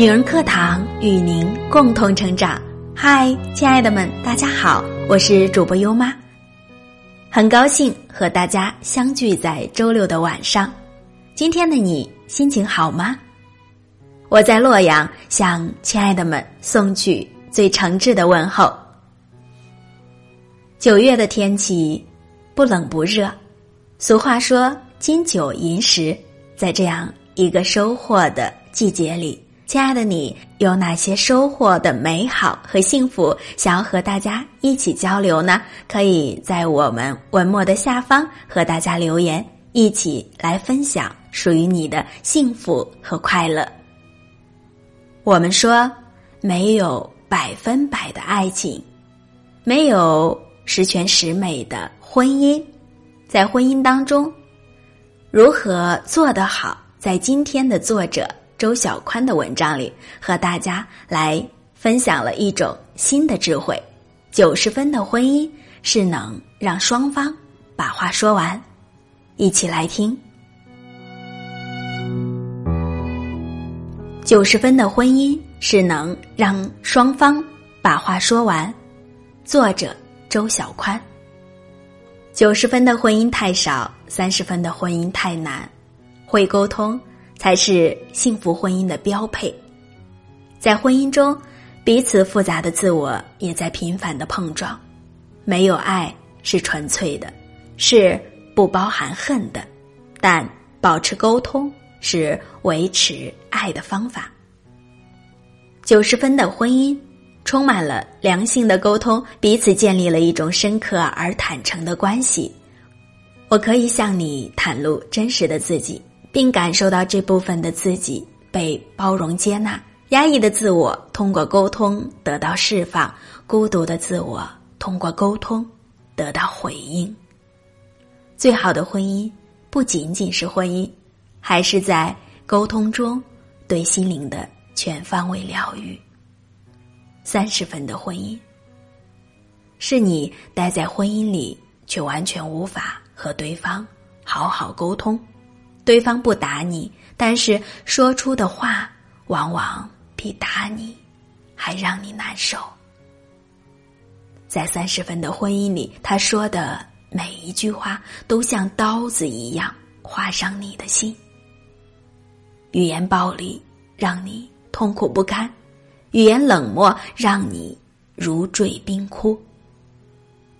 女人课堂与您共同成长。嗨，亲爱的们，大家好，我是主播优妈，很高兴和大家相聚在周六的晚上。今天的你心情好吗？我在洛阳向亲爱的们送去最诚挚的问候。九月的天气不冷不热，俗话说“金九银十”，在这样一个收获的季节里。亲爱的你，有哪些收获的美好和幸福想要和大家一起交流呢？可以在我们文末的下方和大家留言，一起来分享属于你的幸福和快乐。我们说，没有百分百的爱情，没有十全十美的婚姻，在婚姻当中，如何做得好？在今天的作者。周小宽的文章里，和大家来分享了一种新的智慧：九十分的婚姻是能让双方把话说完。一起来听。九十分的婚姻是能让双方把话说完。作者周小宽。九十分的婚姻太少，三十分的婚姻太难。会沟通。才是幸福婚姻的标配。在婚姻中，彼此复杂的自我也在频繁的碰撞。没有爱是纯粹的，是不包含恨的，但保持沟通是维持爱的方法。九十分的婚姻充满了良性的沟通，彼此建立了一种深刻而坦诚的关系。我可以向你袒露真实的自己。并感受到这部分的自己被包容接纳，压抑的自我通过沟通得到释放，孤独的自我通过沟通得到回应。最好的婚姻不仅仅是婚姻，还是在沟通中对心灵的全方位疗愈。三十分的婚姻，是你待在婚姻里却完全无法和对方好好沟通。对方不打你，但是说出的话往往比打你还让你难受。在三十分的婚姻里，他说的每一句话都像刀子一样划伤你的心。语言暴力让你痛苦不堪，语言冷漠让你如坠冰窟。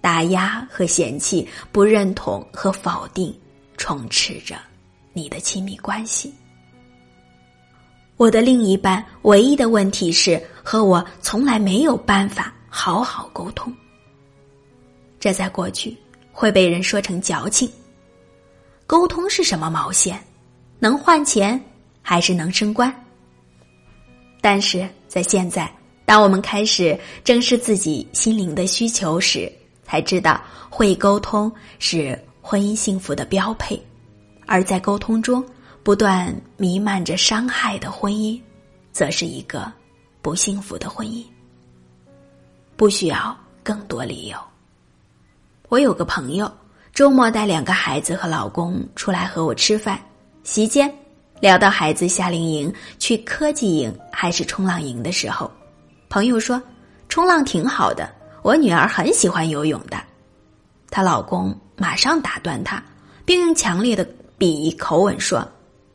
打压和嫌弃，不认同和否定，充斥着。你的亲密关系，我的另一半唯一的问题是和我从来没有办法好好沟通。这在过去会被人说成矫情。沟通是什么毛线？能换钱还是能升官？但是在现在，当我们开始正视自己心灵的需求时，才知道会沟通是婚姻幸福的标配。而在沟通中不断弥漫着伤害的婚姻，则是一个不幸福的婚姻。不需要更多理由。我有个朋友，周末带两个孩子和老公出来和我吃饭，席间聊到孩子夏令营去科技营还是冲浪营的时候，朋友说冲浪挺好的，我女儿很喜欢游泳的。她老公马上打断她，并用强烈的。鄙夷口吻说：“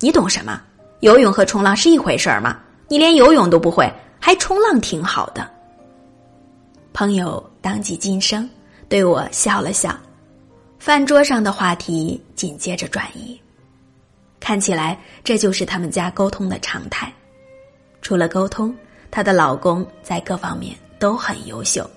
你懂什么？游泳和冲浪是一回事儿吗？你连游泳都不会，还冲浪挺好的。”朋友当即噤声，对我笑了笑。饭桌上的话题紧接着转移，看起来这就是他们家沟通的常态。除了沟通，她的老公在各方面都很优秀，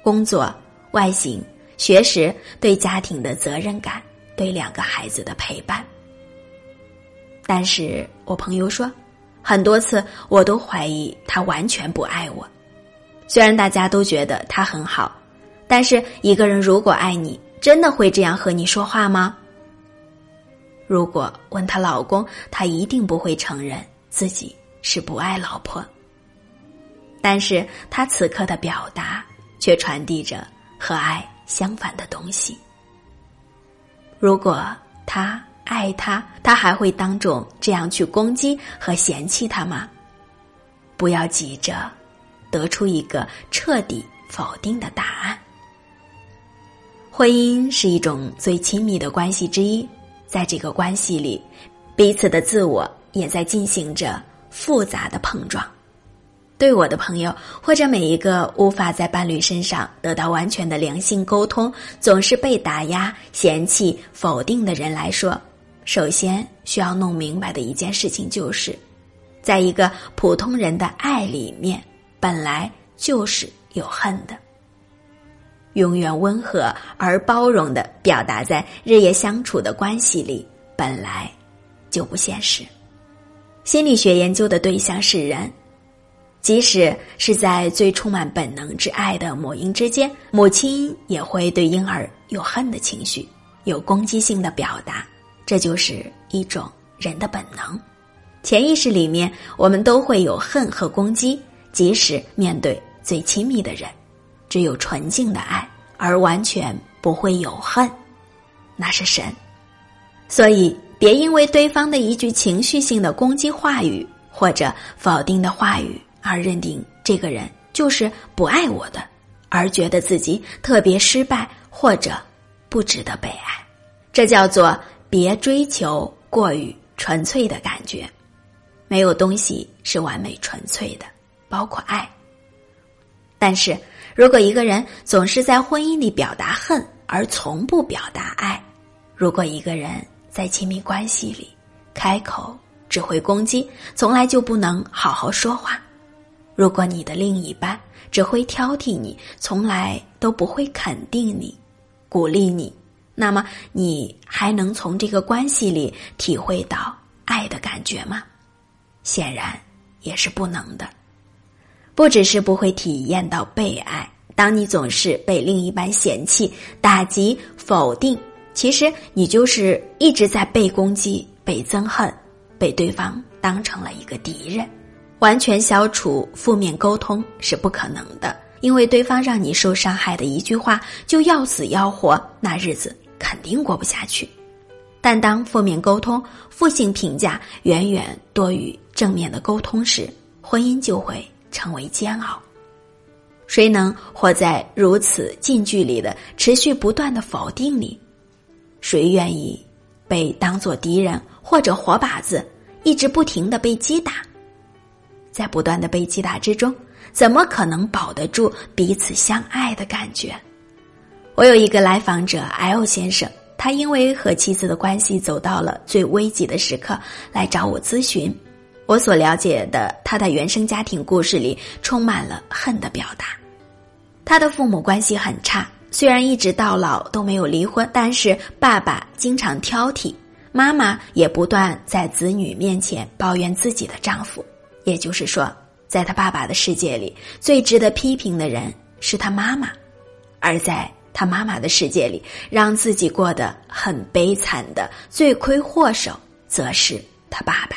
工作、外形、学识、对家庭的责任感。对两个孩子的陪伴，但是我朋友说，很多次我都怀疑他完全不爱我。虽然大家都觉得他很好，但是一个人如果爱你，真的会这样和你说话吗？如果问她老公，他一定不会承认自己是不爱老婆。但是他此刻的表达，却传递着和爱相反的东西。如果他爱他，他还会当众这样去攻击和嫌弃他吗？不要急着得出一个彻底否定的答案。婚姻是一种最亲密的关系之一，在这个关系里，彼此的自我也在进行着复杂的碰撞。对我的朋友，或者每一个无法在伴侣身上得到完全的良性沟通，总是被打压、嫌弃、否定的人来说，首先需要弄明白的一件事情就是，在一个普通人的爱里面，本来就是有恨的。永远温和而包容的表达在日夜相处的关系里，本来就不现实。心理学研究的对象是人。即使是在最充满本能之爱的母婴之间，母亲也会对婴儿有恨的情绪，有攻击性的表达，这就是一种人的本能。潜意识里面，我们都会有恨和攻击。即使面对最亲密的人，只有纯净的爱，而完全不会有恨，那是神。所以，别因为对方的一句情绪性的攻击话语或者否定的话语。而认定这个人就是不爱我的，而觉得自己特别失败或者不值得被爱，这叫做别追求过于纯粹的感觉。没有东西是完美纯粹的，包括爱。但是如果一个人总是在婚姻里表达恨，而从不表达爱；如果一个人在亲密关系里开口只会攻击，从来就不能好好说话。如果你的另一半只会挑剔你，从来都不会肯定你、鼓励你，那么你还能从这个关系里体会到爱的感觉吗？显然也是不能的。不只是不会体验到被爱，当你总是被另一半嫌弃、打击、否定，其实你就是一直在被攻击、被憎恨、被对方当成了一个敌人。完全消除负面沟通是不可能的，因为对方让你受伤害的一句话就要死要活，那日子肯定过不下去。但当负面沟通、负性评价远远多于正面的沟通时，婚姻就会成为煎熬。谁能活在如此近距离的、持续不断的否定里？谁愿意被当作敌人或者活靶子，一直不停的被击打？在不断的被击打之中，怎么可能保得住彼此相爱的感觉？我有一个来访者 L 先生，他因为和妻子的关系走到了最危急的时刻，来找我咨询。我所了解的他的原生家庭故事里，充满了恨的表达。他的父母关系很差，虽然一直到老都没有离婚，但是爸爸经常挑剔，妈妈也不断在子女面前抱怨自己的丈夫。也就是说，在他爸爸的世界里，最值得批评的人是他妈妈；而在他妈妈的世界里，让自己过得很悲惨的罪魁祸首，则是他爸爸。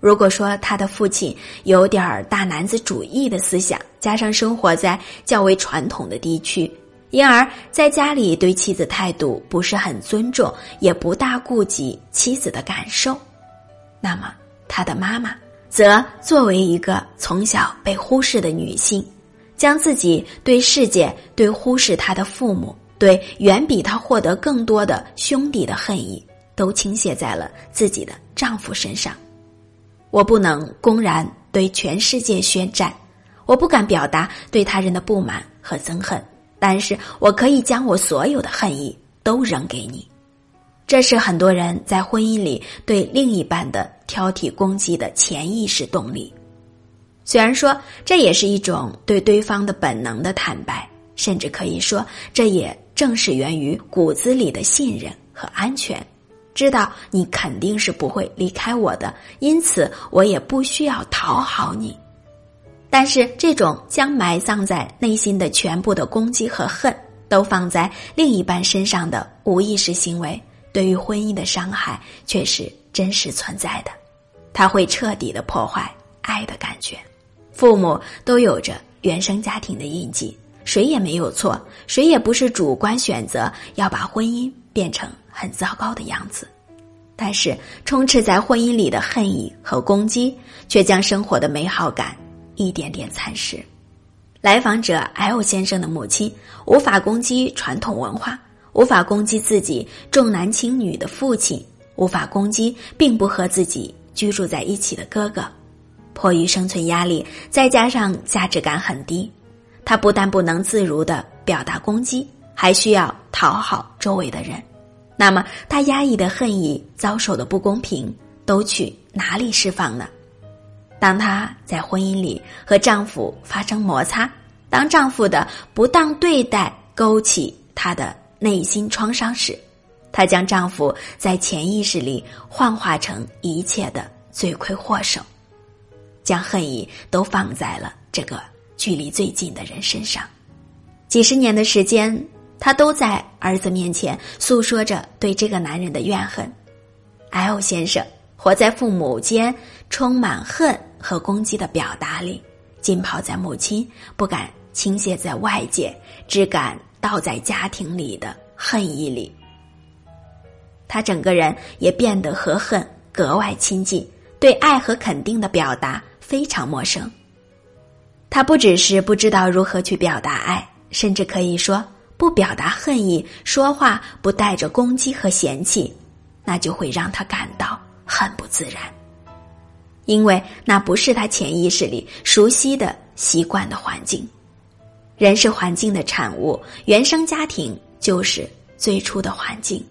如果说他的父亲有点儿大男子主义的思想，加上生活在较为传统的地区，因而在家里对妻子态度不是很尊重，也不大顾及妻子的感受，那么他的妈妈。则作为一个从小被忽视的女性，将自己对世界、对忽视她的父母、对远比她获得更多的兄弟的恨意，都倾泻在了自己的丈夫身上。我不能公然对全世界宣战，我不敢表达对他人的不满和憎恨，但是我可以将我所有的恨意都扔给你。这是很多人在婚姻里对另一半的挑剔攻击的潜意识动力。虽然说这也是一种对对方的本能的坦白，甚至可以说这也正是源于骨子里的信任和安全，知道你肯定是不会离开我的，因此我也不需要讨好你。但是这种将埋葬在内心的全部的攻击和恨都放在另一半身上的无意识行为。对于婚姻的伤害却是真实存在的，它会彻底的破坏爱的感觉。父母都有着原生家庭的印记，谁也没有错，谁也不是主观选择要把婚姻变成很糟糕的样子。但是充斥在婚姻里的恨意和攻击，却将生活的美好感一点点蚕食。来访者 L 先生的母亲无法攻击传统文化，无法攻击自己重男轻女的父亲，无法攻击并不和自己居住在一起的哥哥。迫于生存压力，再加上价值感很低，他不但不能自如的表达攻击，还需要讨好周围的人。那么，他压抑的恨意、遭受的不公平，都去哪里释放呢？当她在婚姻里和丈夫发生摩擦，当丈夫的不当对待勾起她的内心创伤时，她将丈夫在潜意识里幻化成一切的罪魁祸首。将恨意都放在了这个距离最近的人身上，几十年的时间，她都在儿子面前诉说着对这个男人的怨恨。L 先生活在父母间充满恨和攻击的表达里，浸泡在母亲不敢倾泻在外界，只敢倒在家庭里的恨意里。他整个人也变得和恨格外亲近，对爱和肯定的表达。非常陌生。他不只是不知道如何去表达爱，甚至可以说不表达恨意，说话不带着攻击和嫌弃，那就会让他感到很不自然，因为那不是他潜意识里熟悉的习惯的环境。人是环境的产物，原生家庭就是最初的环境。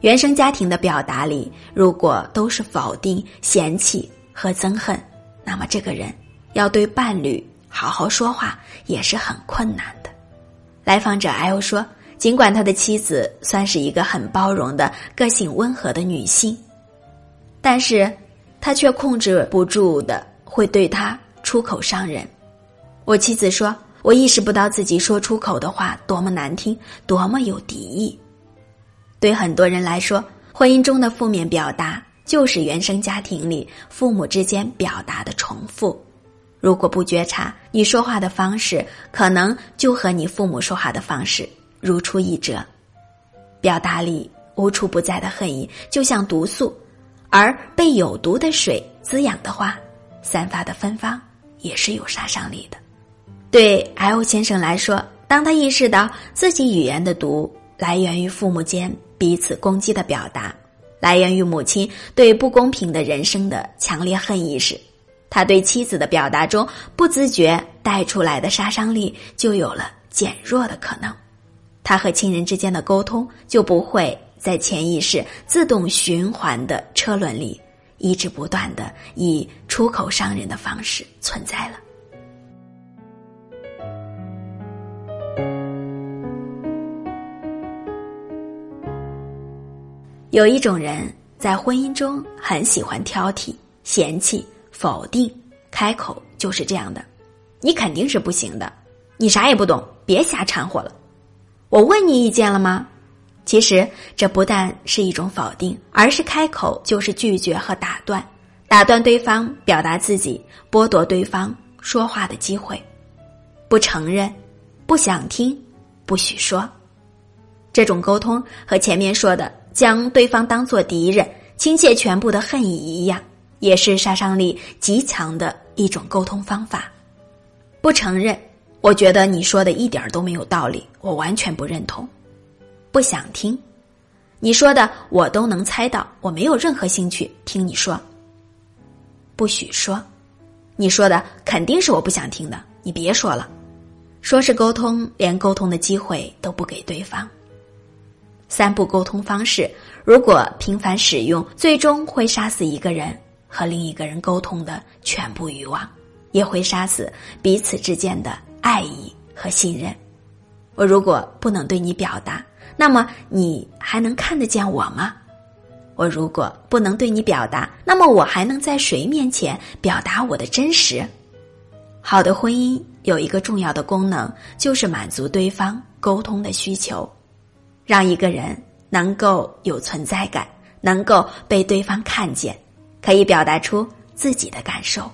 原生家庭的表达里，如果都是否定、嫌弃和憎恨。那么，这个人要对伴侣好好说话也是很困难的。来访者 L 说：“尽管他的妻子算是一个很包容的、个性温和的女性，但是他却控制不住的会对他出口伤人。”我妻子说：“我意识不到自己说出口的话多么难听，多么有敌意。”对很多人来说，婚姻中的负面表达。就是原生家庭里父母之间表达的重复，如果不觉察，你说话的方式可能就和你父母说话的方式如出一辙。表达里无处不在的恨意，就像毒素，而被有毒的水滋养的话，散发的芬芳也是有杀伤力的。对 L 先生来说，当他意识到自己语言的毒来源于父母间彼此攻击的表达。来源于母亲对不公平的人生的强烈恨意时，他对妻子的表达中不自觉带出来的杀伤力就有了减弱的可能。他和亲人之间的沟通就不会在潜意识自动循环的车轮里一直不断的以出口伤人的方式存在了。有一种人在婚姻中很喜欢挑剔、嫌弃、否定，开口就是这样的：“你肯定是不行的，你啥也不懂，别瞎掺和了。”我问你意见了吗？其实这不但是一种否定，而是开口就是拒绝和打断，打断对方表达自己，剥夺对方说话的机会，不承认，不想听，不许说。这种沟通和前面说的。将对方当作敌人，倾泻全部的恨意一样，也是杀伤力极强的一种沟通方法。不承认，我觉得你说的一点都没有道理，我完全不认同。不想听，你说的我都能猜到，我没有任何兴趣听你说。不许说，你说的肯定是我不想听的，你别说了。说是沟通，连沟通的机会都不给对方。三步沟通方式，如果频繁使用，最终会杀死一个人和另一个人沟通的全部欲望，也会杀死彼此之间的爱意和信任。我如果不能对你表达，那么你还能看得见我吗？我如果不能对你表达，那么我还能在谁面前表达我的真实？好的婚姻有一个重要的功能，就是满足对方沟通的需求。让一个人能够有存在感，能够被对方看见，可以表达出自己的感受，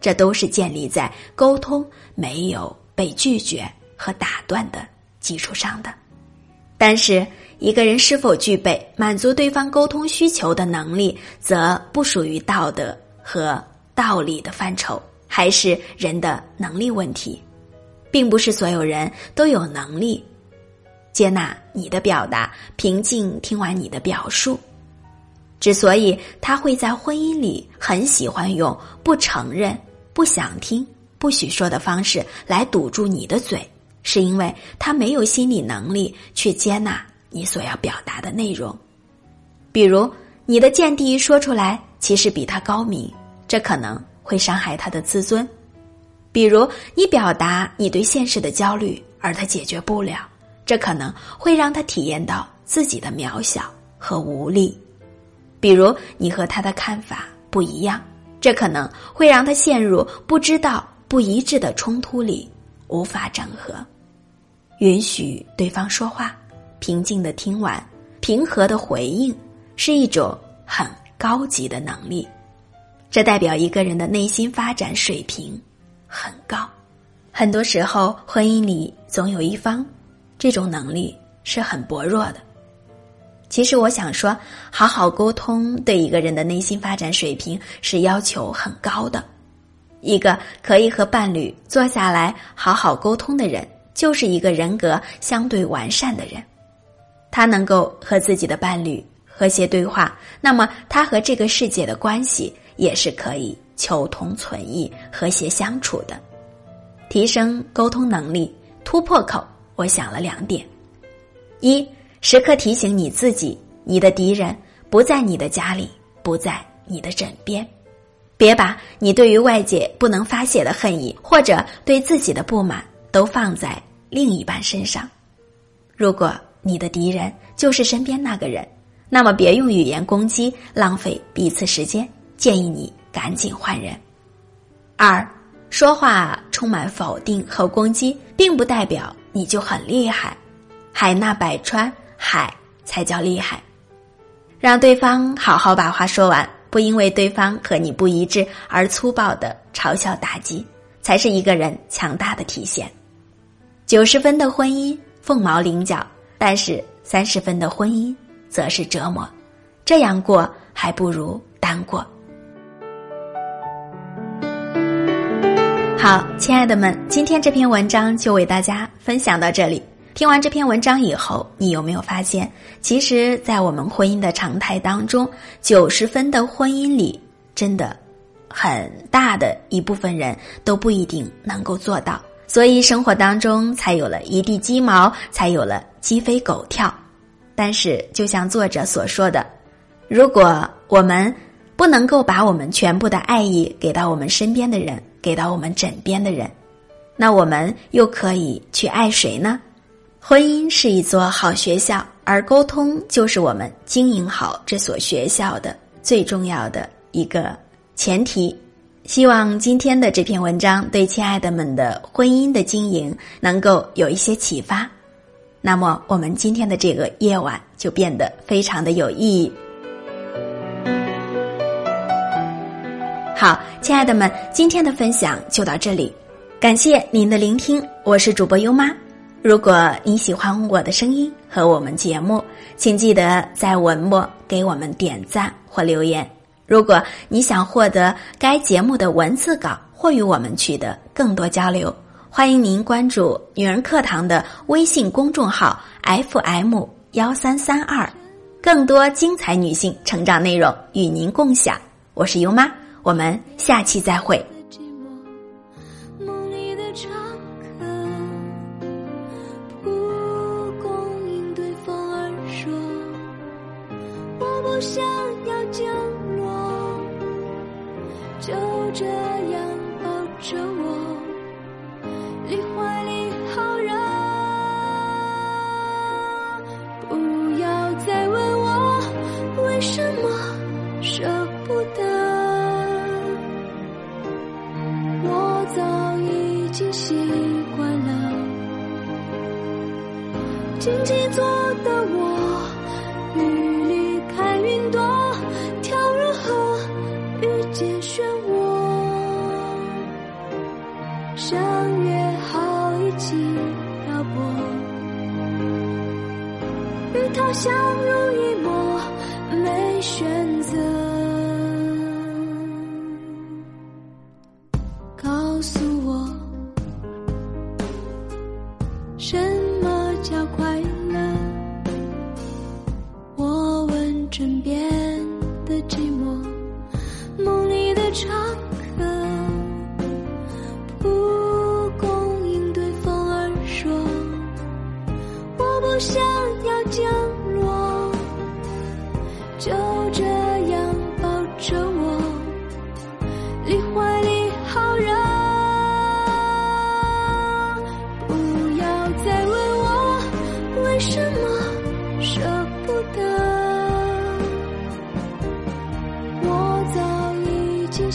这都是建立在沟通没有被拒绝和打断的基础上的。但是，一个人是否具备满足对方沟通需求的能力，则不属于道德和道理的范畴，还是人的能力问题，并不是所有人都有能力接纳你的表达，平静听完你的表述。之所以他会在婚姻里很喜欢用不承认、不想听、不许说的方式来堵住你的嘴。是因为他没有心理能力去接纳你所要表达的内容，比如你的见地说出来其实比他高明，这可能会伤害他的自尊；比如你表达你对现实的焦虑，而他解决不了，这可能会让他体验到自己的渺小和无力；比如你和他的看法不一样，这可能会让他陷入不知道不一致的冲突里，无法整合。允许对方说话，平静的听完，平和的回应，是一种很高级的能力。这代表一个人的内心发展水平很高。很多时候，婚姻里总有一方这种能力是很薄弱的。其实，我想说，好好沟通对一个人的内心发展水平是要求很高的。一个可以和伴侣坐下来好好沟通的人。就是一个人格相对完善的人，他能够和自己的伴侣和谐对话，那么他和这个世界的关系也是可以求同存异、和谐相处的。提升沟通能力突破口，我想了两点：一，时刻提醒你自己，你的敌人不在你的家里，不在你的枕边，别把你对于外界不能发泄的恨意或者对自己的不满都放在。另一半身上，如果你的敌人就是身边那个人，那么别用语言攻击，浪费彼此时间。建议你赶紧换人。二，说话充满否定和攻击，并不代表你就很厉害。海纳百川，海才叫厉害。让对方好好把话说完，不因为对方和你不一致而粗暴的嘲笑打击，才是一个人强大的体现。九十分的婚姻凤毛麟角，但是三十分的婚姻则是折磨。这样过还不如单过。好，亲爱的们，今天这篇文章就为大家分享到这里。听完这篇文章以后，你有没有发现，其实，在我们婚姻的常态当中，九十分的婚姻里，真的很大的一部分人都不一定能够做到。所以生活当中才有了一地鸡毛，才有了鸡飞狗跳。但是，就像作者所说的，如果我们不能够把我们全部的爱意给到我们身边的人，给到我们枕边的人，那我们又可以去爱谁呢？婚姻是一座好学校，而沟通就是我们经营好这所学校的最重要的一个前提。希望今天的这篇文章对亲爱的们的婚姻的经营能够有一些启发，那么我们今天的这个夜晚就变得非常的有意义。好，亲爱的们，今天的分享就到这里，感谢您的聆听，我是主播优妈。如果你喜欢我的声音和我们节目，请记得在文末给我们点赞或留言。如果你想获得该节目的文字稿或与我们取得更多交流，欢迎您关注“女人课堂”的微信公众号 FM 幺三三二，更多精彩女性成长内容与您共享。我是优妈，我们下期再会。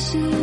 是。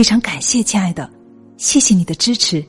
非常感谢，亲爱的，谢谢你的支持。